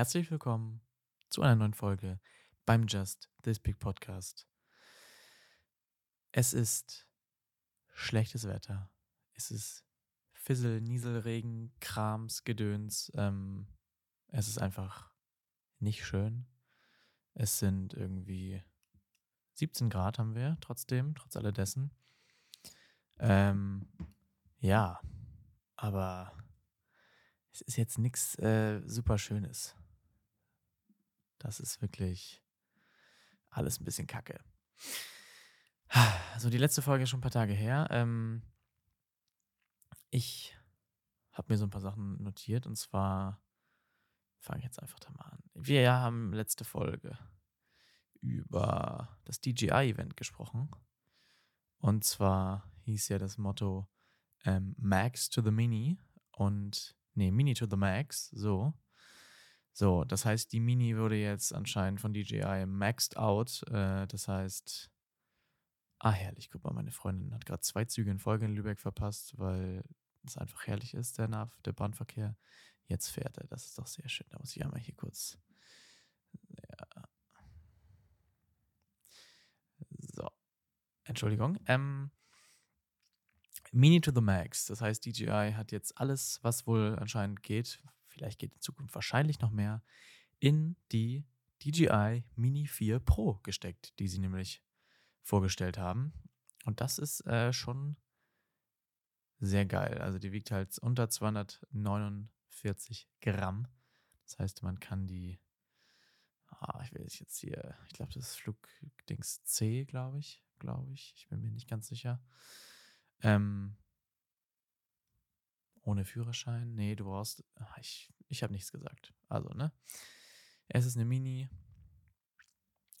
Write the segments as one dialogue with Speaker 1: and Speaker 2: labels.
Speaker 1: Herzlich willkommen zu einer neuen Folge beim Just This Big Podcast. Es ist schlechtes Wetter. Es ist Fissel, Nieselregen, Krams, Gedöns. Ähm, es ist einfach nicht schön. Es sind irgendwie 17 Grad haben wir trotzdem, trotz alledessen. Ähm, ja, aber es ist jetzt nichts äh, super Schönes. Das ist wirklich alles ein bisschen kacke. Also die letzte Folge ist schon ein paar Tage her. Ähm, ich habe mir so ein paar Sachen notiert und zwar fange ich jetzt einfach da mal an. Wir haben letzte Folge über das DJI-Event gesprochen. Und zwar hieß ja das Motto ähm, Max to the Mini und Nee, Mini to the Max, so. So, das heißt, die Mini wurde jetzt anscheinend von DJI maxed out. Äh, das heißt, ah, herrlich, guck mal, meine Freundin hat gerade zwei Züge in Folge in Lübeck verpasst, weil es einfach herrlich ist, der, Nav der Bahnverkehr. Jetzt fährt er, das ist doch sehr schön. Da muss ich einmal hier kurz. Ja. So. Entschuldigung. Ähm, Mini to the Max. Das heißt, DJI hat jetzt alles, was wohl anscheinend geht, vielleicht geht in Zukunft wahrscheinlich noch mehr, in die DJI Mini 4 Pro gesteckt, die sie nämlich vorgestellt haben. Und das ist äh, schon sehr geil. Also die wiegt halt unter 249 Gramm. Das heißt, man kann die, ah, ich will jetzt hier, ich glaube, das ist Flugdings C, glaube ich, glaube ich. Ich bin mir nicht ganz sicher. Ähm, ohne Führerschein? Nee, du brauchst. Ach, ich ich habe nichts gesagt. Also, ne? Es ist eine Mini.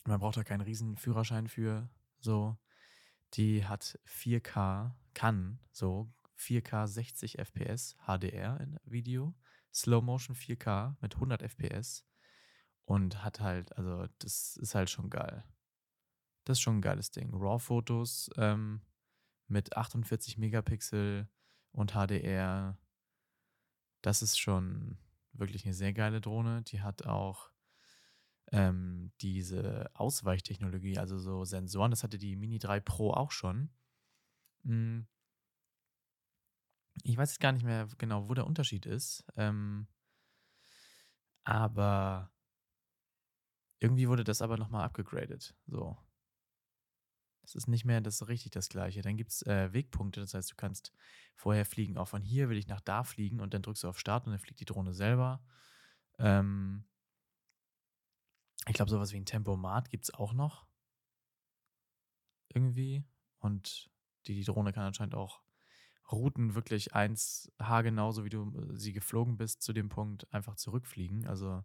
Speaker 1: Man braucht da keinen riesen Führerschein für. So. Die hat 4K, kann so 4K 60 FPS HDR in Video. Slow Motion 4K mit 100 FPS. Und hat halt, also, das ist halt schon geil. Das ist schon ein geiles Ding. RAW-Fotos, ähm, mit 48 Megapixel und HDR. Das ist schon wirklich eine sehr geile Drohne. Die hat auch ähm, diese Ausweichtechnologie, also so Sensoren. Das hatte die Mini 3 Pro auch schon. Hm. Ich weiß jetzt gar nicht mehr genau, wo der Unterschied ist. Ähm, aber irgendwie wurde das aber nochmal abgegradet. So. Das ist nicht mehr das richtig das gleiche. Dann gibt es äh, Wegpunkte, das heißt, du kannst vorher fliegen, auch von hier will ich nach da fliegen und dann drückst du auf Start und dann fliegt die Drohne selber. Ähm ich glaube, sowas wie ein Tempomat gibt es auch noch. Irgendwie. Und die, die Drohne kann anscheinend auch Routen wirklich eins haargenau, so wie du äh, sie geflogen bist, zu dem Punkt einfach zurückfliegen. Also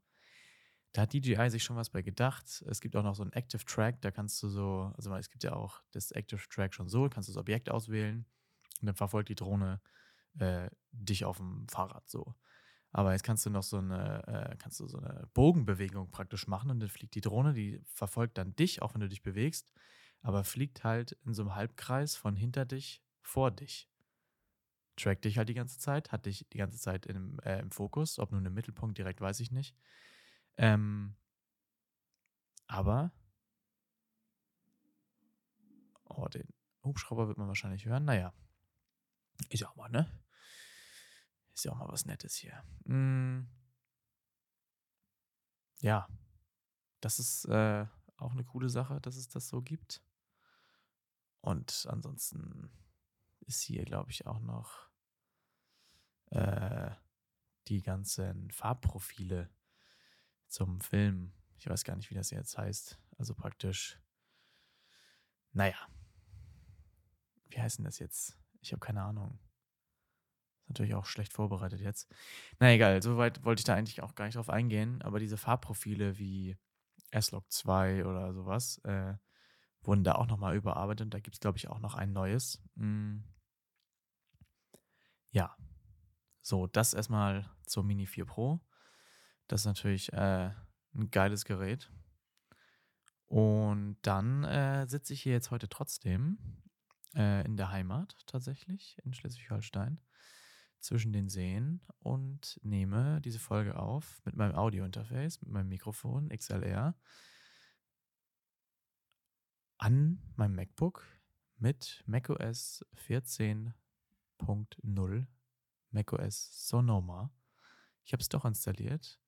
Speaker 1: da hat DJI sich schon was bei gedacht. Es gibt auch noch so einen Active Track, da kannst du so, also es gibt ja auch das Active Track schon so, kannst du das Objekt auswählen und dann verfolgt die Drohne äh, dich auf dem Fahrrad so. Aber jetzt kannst du noch so eine, äh, kannst du so eine Bogenbewegung praktisch machen und dann fliegt die Drohne, die verfolgt dann dich, auch wenn du dich bewegst, aber fliegt halt in so einem Halbkreis von hinter dich vor dich. Trackt dich halt die ganze Zeit, hat dich die ganze Zeit im, äh, im Fokus, ob nun im Mittelpunkt direkt, weiß ich nicht. Ähm, aber, oh, den Hubschrauber wird man wahrscheinlich hören. Naja, ist ja auch mal, ne? Ist ja auch mal was Nettes hier. Hm. Ja, das ist äh, auch eine coole Sache, dass es das so gibt. Und ansonsten ist hier, glaube ich, auch noch äh, die ganzen Farbprofile zum Film. Ich weiß gar nicht, wie das jetzt heißt. Also praktisch, naja. Wie heißt denn das jetzt? Ich habe keine Ahnung. Ist natürlich auch schlecht vorbereitet jetzt. Na egal, soweit wollte ich da eigentlich auch gar nicht drauf eingehen. Aber diese Farbprofile wie S-Log 2 oder sowas äh, wurden da auch nochmal überarbeitet. Da gibt es, glaube ich, auch noch ein neues. Mm. Ja. So, das erstmal zur Mini 4 Pro. Das ist natürlich äh, ein geiles Gerät. Und dann äh, sitze ich hier jetzt heute trotzdem äh, in der Heimat tatsächlich, in Schleswig-Holstein, zwischen den Seen und nehme diese Folge auf mit meinem Audio-Interface, mit meinem Mikrofon XLR an meinem MacBook mit macOS 14.0 macOS Sonoma. Ich habe es doch installiert.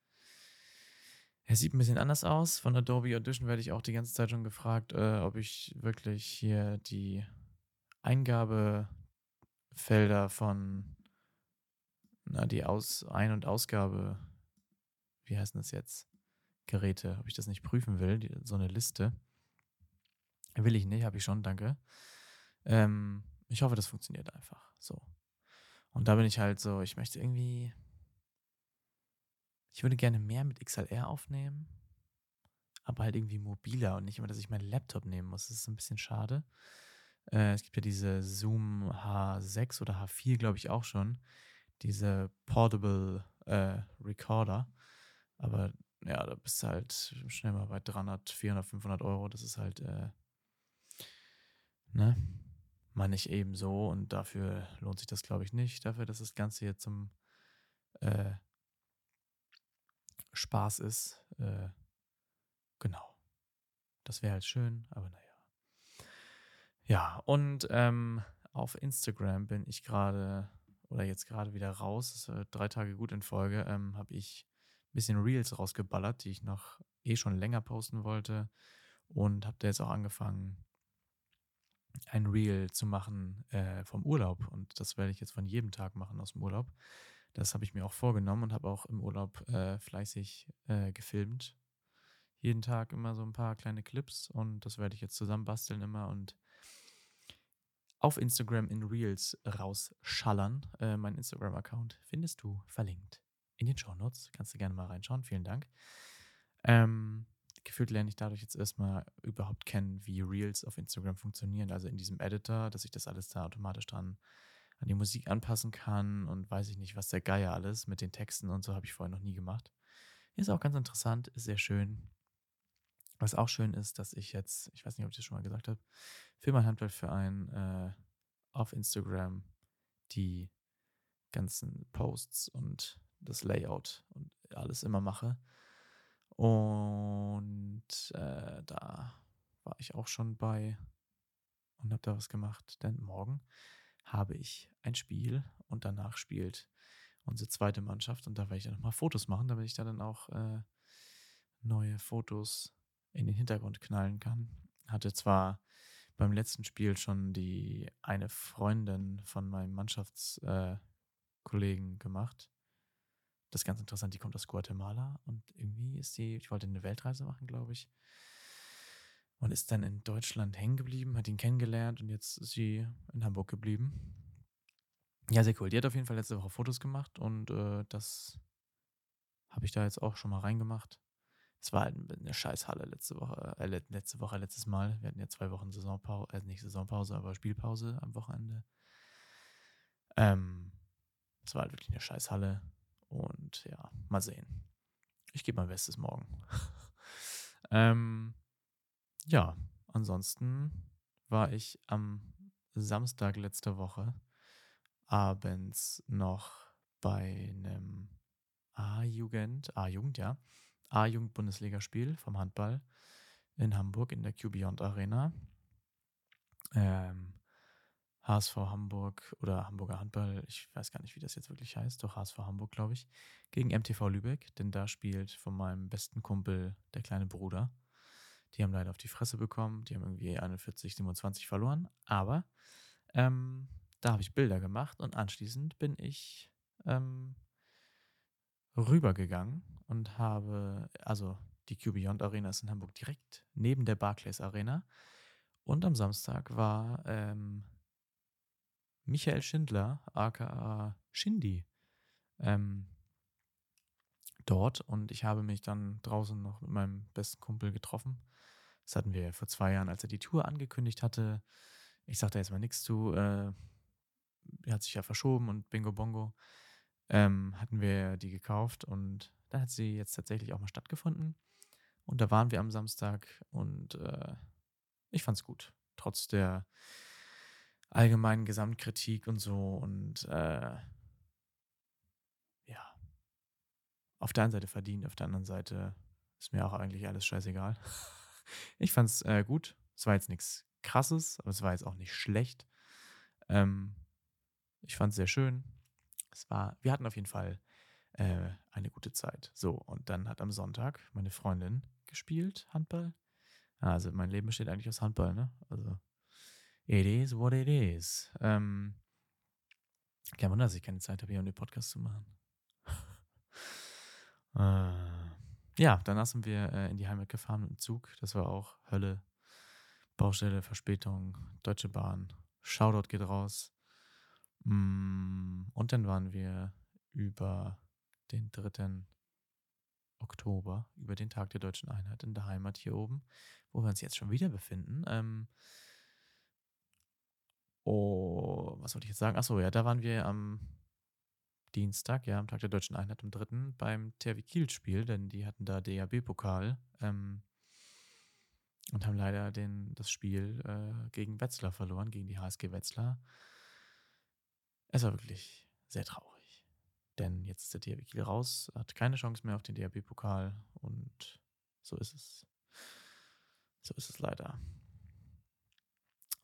Speaker 1: Er sieht ein bisschen anders aus. Von Adobe Audition werde ich auch die ganze Zeit schon gefragt, äh, ob ich wirklich hier die Eingabefelder von na, die Aus Ein- und Ausgabe, wie heißt das jetzt? Geräte, ob ich das nicht prüfen will, die, so eine Liste. Will ich nicht, habe ich schon, danke. Ähm, ich hoffe, das funktioniert einfach so. Und da bin ich halt so, ich möchte irgendwie, ich würde gerne mehr mit XLR aufnehmen, aber halt irgendwie mobiler und nicht immer, dass ich meinen Laptop nehmen muss. Das ist ein bisschen schade. Äh, es gibt ja diese Zoom H6 oder H4, glaube ich, auch schon. Diese Portable äh, Recorder. Aber ja, da bist du halt schnell mal bei 300, 400, 500 Euro. Das ist halt, äh, ne? Mal nicht eben so und dafür lohnt sich das, glaube ich, nicht. Dafür, dass das Ganze hier zum äh, Spaß ist. Äh, genau. Das wäre halt schön, aber naja. Ja, und ähm, auf Instagram bin ich gerade oder jetzt gerade wieder raus. Ist, drei Tage gut in Folge. Ähm, Habe ich ein bisschen Reels rausgeballert, die ich noch eh schon länger posten wollte. Und habe da jetzt auch angefangen, ein Reel zu machen äh, vom Urlaub. Und das werde ich jetzt von jedem Tag machen aus dem Urlaub. Das habe ich mir auch vorgenommen und habe auch im Urlaub äh, fleißig äh, gefilmt. Jeden Tag immer so ein paar kleine Clips und das werde ich jetzt zusammenbasteln immer und auf Instagram in Reels rausschallern. Äh, mein Instagram-Account findest du verlinkt in den Show Notes. Kannst du gerne mal reinschauen. Vielen Dank. Ähm, gefühlt lerne ich dadurch jetzt erstmal überhaupt kennen, wie Reels auf Instagram funktionieren. Also in diesem Editor, dass ich das alles da automatisch dran an die Musik anpassen kann und weiß ich nicht, was der Geier alles mit den Texten und so habe ich vorher noch nie gemacht. Ist auch ganz interessant, ist sehr schön. Was auch schön ist, dass ich jetzt, ich weiß nicht, ob ich das schon mal gesagt habe, für mein Handwerkverein äh, auf Instagram die ganzen Posts und das Layout und alles immer mache. Und äh, da war ich auch schon bei und habe da was gemacht. Denn morgen habe ich ein Spiel und danach spielt unsere zweite Mannschaft und da werde ich dann nochmal Fotos machen, damit ich da dann auch äh, neue Fotos in den Hintergrund knallen kann. Hatte zwar beim letzten Spiel schon die eine Freundin von meinem Mannschaftskollegen äh, gemacht. Das ist ganz interessant, die kommt aus Guatemala und irgendwie ist sie, ich wollte eine Weltreise machen, glaube ich. Und ist dann in Deutschland hängen geblieben, hat ihn kennengelernt und jetzt ist sie in Hamburg geblieben. Ja, sehr cool. Die hat auf jeden Fall letzte Woche Fotos gemacht und äh, das habe ich da jetzt auch schon mal reingemacht. Es war halt eine Scheißhalle letzte Woche, äh, letzte Woche, letztes Mal. Wir hatten ja zwei Wochen Saisonpause, äh, nicht Saisonpause, aber Spielpause am Wochenende. Ähm, es war halt wirklich eine Scheißhalle. Und ja, mal sehen. Ich gebe mein Bestes morgen. ähm, ja, ansonsten war ich am Samstag letzte Woche abends noch bei einem A-Jugend, A-Jugend, ja, A-Jugend-Bundesligaspiel vom Handball in Hamburg in der Q-Beyond Arena. Ähm, HSV Hamburg oder Hamburger Handball, ich weiß gar nicht, wie das jetzt wirklich heißt, doch HSV Hamburg, glaube ich, gegen MTV Lübeck, denn da spielt von meinem besten Kumpel der kleine Bruder. Die haben leider auf die Fresse bekommen, die haben irgendwie 41, 27 verloren, aber ähm, da habe ich Bilder gemacht und anschließend bin ich ähm, rübergegangen und habe, also die Q Arena ist in Hamburg direkt neben der Barclays Arena. Und am Samstag war ähm, Michael Schindler, aka Shindy, ähm, dort. Und ich habe mich dann draußen noch mit meinem besten Kumpel getroffen. Das hatten wir vor zwei Jahren, als er die Tour angekündigt hatte. Ich sagte jetzt mal nichts zu. Äh, er hat sich ja verschoben und Bingo Bongo ähm, hatten wir die gekauft und dann hat sie jetzt tatsächlich auch mal stattgefunden. Und da waren wir am Samstag und äh, ich fand's gut. Trotz der allgemeinen Gesamtkritik und so. Und äh, auf der einen Seite verdient, auf der anderen Seite ist mir auch eigentlich alles scheißegal. ich fand es äh, gut. Es war jetzt nichts krasses, aber es war jetzt auch nicht schlecht. Ähm, ich fand es sehr schön. Es war, wir hatten auf jeden Fall äh, eine gute Zeit. So, und dann hat am Sonntag meine Freundin gespielt, Handball. Also mein Leben besteht eigentlich aus Handball, ne? Also, it is what it is. Ähm, kein Wunder, dass ich keine Zeit habe, hier um den Podcast zu machen. äh, ja, danach sind wir äh, in die Heimat gefahren mit dem Zug. Das war auch Hölle. Baustelle, Verspätung, Deutsche Bahn. Shoutout geht raus. Mm, und dann waren wir über den 3. Oktober, über den Tag der deutschen Einheit in der Heimat hier oben, wo wir uns jetzt schon wieder befinden. Ähm, oh, was wollte ich jetzt sagen? Achso, ja, da waren wir am Dienstag, ja, am Tag der deutschen Einheit, am 3. beim THW Kiel-Spiel, denn die hatten da DAB-Pokal ähm, und haben leider den, das Spiel äh, gegen Wetzlar verloren, gegen die HSG Wetzlar. Es war wirklich sehr traurig. Denn jetzt ist der DRB Kiel raus, hat keine Chance mehr auf den DRB-Pokal und so ist es. So ist es leider.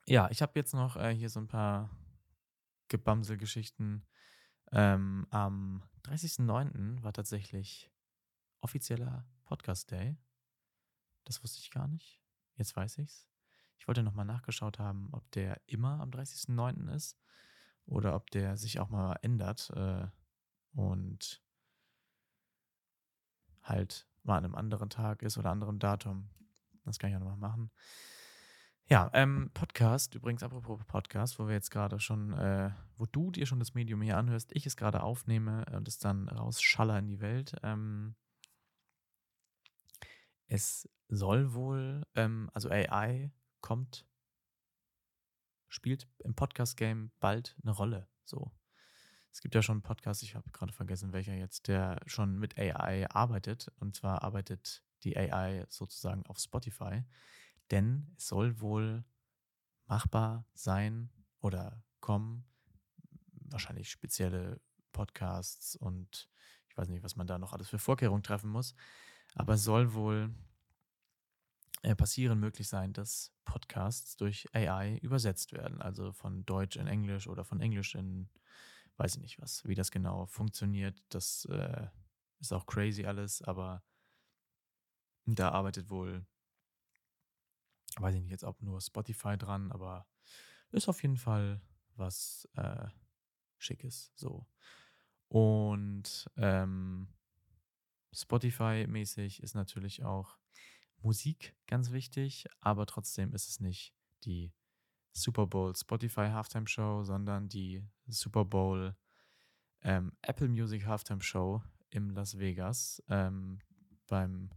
Speaker 1: Ja, ich habe jetzt noch äh, hier so ein paar Gebamsel-Geschichten. Ähm, am 30.09. war tatsächlich offizieller Podcast-Day. Das wusste ich gar nicht. Jetzt weiß ich's. Ich wollte nochmal nachgeschaut haben, ob der immer am 30.09. ist oder ob der sich auch mal ändert äh, und halt mal an einem anderen Tag ist oder anderem Datum. Das kann ich auch nochmal machen. Ja, ähm, Podcast, übrigens apropos Podcast, wo wir jetzt gerade schon, äh, wo du dir schon das Medium hier anhörst, ich es gerade aufnehme und es dann rausschaller in die Welt. Ähm, es soll wohl, ähm, also AI kommt spielt im Podcast-Game bald eine Rolle. So. Es gibt ja schon einen Podcast, ich habe gerade vergessen, welcher jetzt, der schon mit AI arbeitet. Und zwar arbeitet die AI sozusagen auf Spotify. Denn es soll wohl machbar sein oder kommen, wahrscheinlich spezielle Podcasts und ich weiß nicht, was man da noch alles für Vorkehrungen treffen muss. Aber es soll wohl äh, passieren möglich sein, dass Podcasts durch AI übersetzt werden. Also von Deutsch in Englisch oder von Englisch in, weiß ich nicht was, wie das genau funktioniert. Das äh, ist auch crazy alles, aber da arbeitet wohl, weiß ich nicht jetzt, ob nur Spotify dran, aber ist auf jeden Fall was äh, Schickes. So. Und ähm, Spotify-mäßig ist natürlich auch Musik ganz wichtig, aber trotzdem ist es nicht die Super Bowl Spotify Halftime Show, sondern die Super Bowl ähm, Apple Music Halftime Show im Las Vegas ähm, beim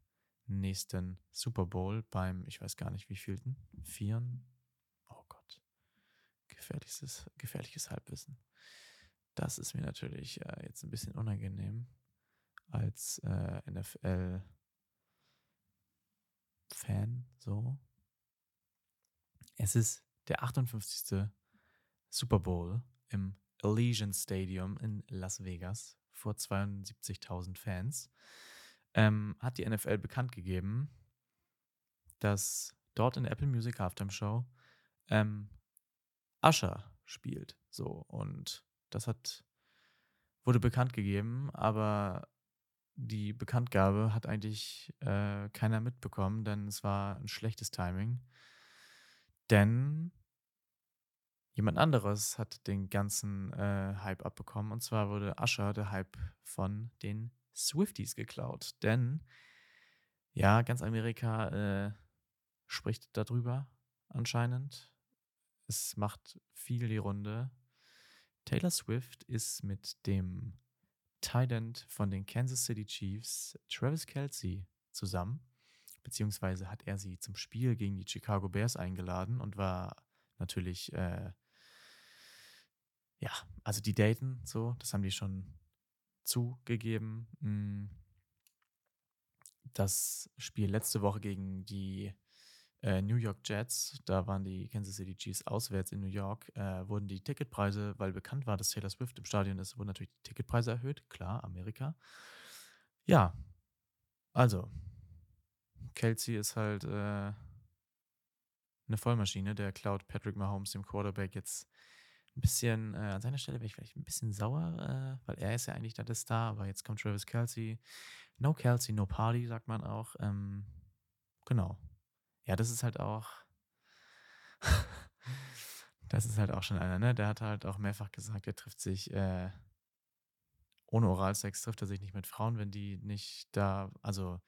Speaker 1: nächsten Super Bowl, beim, ich weiß gar nicht wie vielten, vieren. Oh Gott, gefährliches, gefährliches Halbwissen. Das ist mir natürlich äh, jetzt ein bisschen unangenehm als äh, NFL Fan, so. Es ist der 58. Super Bowl im Elysian Stadium in Las Vegas vor 72.000 Fans. Ähm, hat die NFL bekannt gegeben, dass dort in der Apple Music Halftime Show ähm, Usher spielt. So, und das hat wurde bekannt gegeben, aber die Bekanntgabe hat eigentlich äh, keiner mitbekommen, denn es war ein schlechtes Timing. Denn jemand anderes hat den ganzen äh, Hype abbekommen. Und zwar wurde Usher der Hype von den Swifties geklaut. Denn, ja, ganz Amerika äh, spricht darüber anscheinend. Es macht viel die Runde. Taylor Swift ist mit dem Tight End von den Kansas City Chiefs, Travis Kelsey, zusammen. Beziehungsweise hat er sie zum Spiel gegen die Chicago Bears eingeladen und war natürlich, äh, ja, also die daten so, das haben die schon zugegeben. Hm. Das Spiel letzte Woche gegen die äh, New York Jets, da waren die Kansas City Chiefs auswärts in New York, äh, wurden die Ticketpreise, weil bekannt war, dass Taylor Swift im Stadion ist, wurden natürlich die Ticketpreise erhöht. Klar, Amerika. Ja, also, Kelsey ist halt äh, eine Vollmaschine. Der klaut Patrick Mahomes, dem Quarterback, jetzt ein bisschen, äh, an seiner Stelle wäre ich vielleicht ein bisschen sauer, äh, weil er ist ja eigentlich da der Star, aber jetzt kommt Travis Kelsey. No Kelsey, no Party, sagt man auch. Ähm, genau. Ja, das ist halt auch. das ist halt auch schon einer, ne? Der hat halt auch mehrfach gesagt, er trifft sich äh, ohne Oralsex, trifft er sich nicht mit Frauen, wenn die nicht da. Also,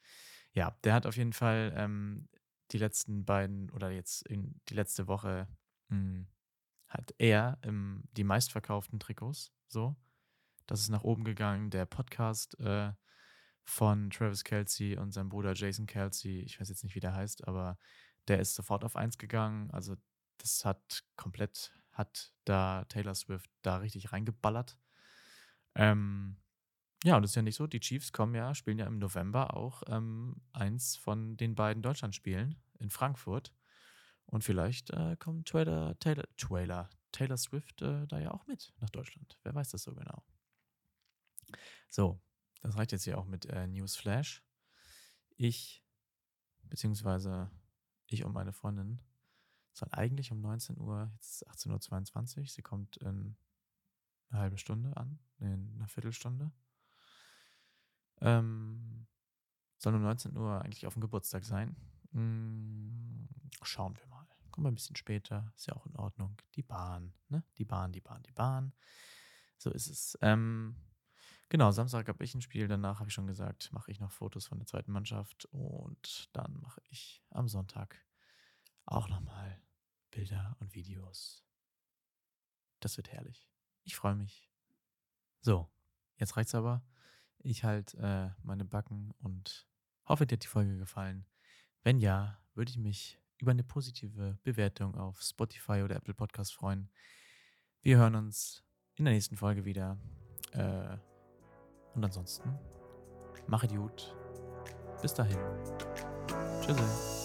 Speaker 1: ja, der hat auf jeden Fall ähm, die letzten beiden oder jetzt in die letzte Woche mh, hm, hat er ähm, die meistverkauften Trikots. So, das ist nach oben gegangen. Der Podcast äh, von Travis Kelsey und seinem Bruder Jason Kelsey, ich weiß jetzt nicht, wie der heißt, aber der ist sofort auf eins gegangen. Also das hat komplett, hat da Taylor Swift da richtig reingeballert. Ähm, ja, und das ist ja nicht so. Die Chiefs kommen ja, spielen ja im November auch ähm, eins von den beiden Deutschlandspielen in Frankfurt. Und vielleicht äh, kommt Taylor, Taylor, Taylor, Taylor Swift äh, da ja auch mit nach Deutschland. Wer weiß das so genau. So, das reicht jetzt hier auch mit äh, Newsflash. Ich, beziehungsweise ich und meine Freundin, soll eigentlich um 19 Uhr, jetzt ist 18.22 Uhr, sie kommt in eine halbe Stunde an, in einer Viertelstunde. Ähm, soll um 19 Uhr eigentlich auf dem Geburtstag sein. Hm, schauen wir mal. Wir ein bisschen später, ist ja auch in Ordnung. Die Bahn, ne? Die Bahn, die Bahn, die Bahn. So ist es. Ähm, genau, Samstag habe ich ein Spiel, danach habe ich schon gesagt, mache ich noch Fotos von der zweiten Mannschaft und dann mache ich am Sonntag auch nochmal Bilder und Videos. Das wird herrlich. Ich freue mich. So, jetzt reicht's aber. Ich halte äh, meine Backen und hoffe, dir hat die Folge gefallen. Wenn ja, würde ich mich über eine positive Bewertung auf Spotify oder Apple Podcast freuen. Wir hören uns in der nächsten Folge wieder. Äh, und ansonsten, mache gut. Bis dahin. Tschüss.